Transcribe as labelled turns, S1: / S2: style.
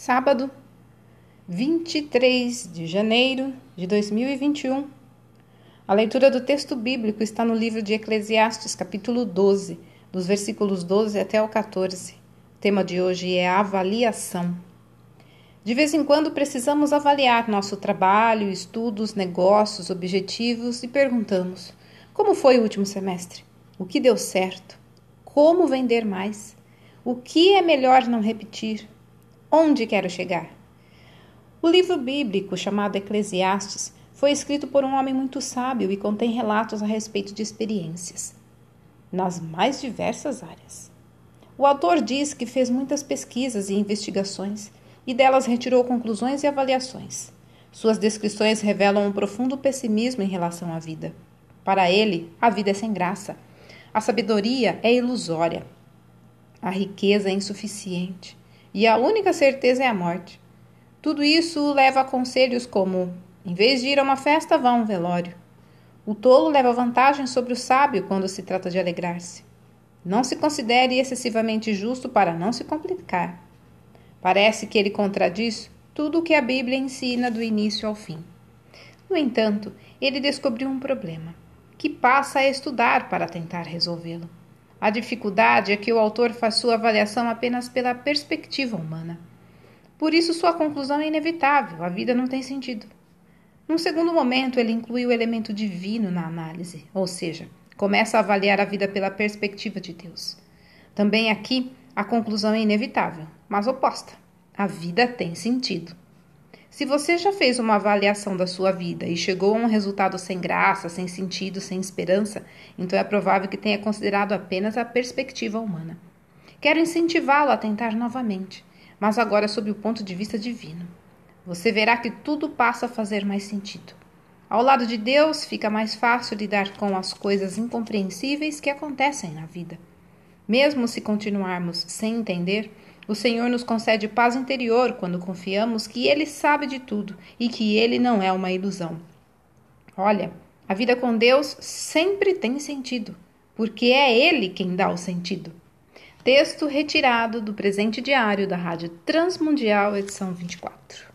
S1: sábado, 23 de janeiro de 2021. A leitura do texto bíblico está no livro de Eclesiastes, capítulo 12, dos versículos 12 até o 14. O tema de hoje é avaliação. De vez em quando precisamos avaliar nosso trabalho, estudos, negócios, objetivos e perguntamos: como foi o último semestre? O que deu certo? Como vender mais? O que é melhor não repetir? Onde quero chegar? O livro bíblico chamado Eclesiastes foi escrito por um homem muito sábio e contém relatos a respeito de experiências nas mais diversas áreas. O autor diz que fez muitas pesquisas e investigações e delas retirou conclusões e avaliações. Suas descrições revelam um profundo pessimismo em relação à vida. Para ele, a vida é sem graça. A sabedoria é ilusória. A riqueza é insuficiente e a única certeza é a morte. Tudo isso o leva a conselhos como: em vez de ir a uma festa, vá a um velório. O tolo leva vantagem sobre o sábio quando se trata de alegrar-se. Não se considere excessivamente justo para não se complicar. Parece que ele contradiz tudo o que a Bíblia ensina do início ao fim. No entanto, ele descobriu um problema, que passa a estudar para tentar resolvê-lo. A dificuldade é que o autor faz sua avaliação apenas pela perspectiva humana. Por isso, sua conclusão é inevitável: a vida não tem sentido. Num segundo momento, ele inclui o elemento divino na análise, ou seja, começa a avaliar a vida pela perspectiva de Deus. Também aqui, a conclusão é inevitável, mas oposta: a vida tem sentido. Se você já fez uma avaliação da sua vida e chegou a um resultado sem graça, sem sentido, sem esperança, então é provável que tenha considerado apenas a perspectiva humana. Quero incentivá-lo a tentar novamente, mas agora sob o ponto de vista divino. Você verá que tudo passa a fazer mais sentido. Ao lado de Deus, fica mais fácil lidar com as coisas incompreensíveis que acontecem na vida. Mesmo se continuarmos sem entender, o Senhor nos concede paz interior quando confiamos que Ele sabe de tudo e que Ele não é uma ilusão. Olha, a vida com Deus sempre tem sentido, porque é Ele quem dá o sentido. Texto retirado do presente diário da Rádio Transmundial, edição 24.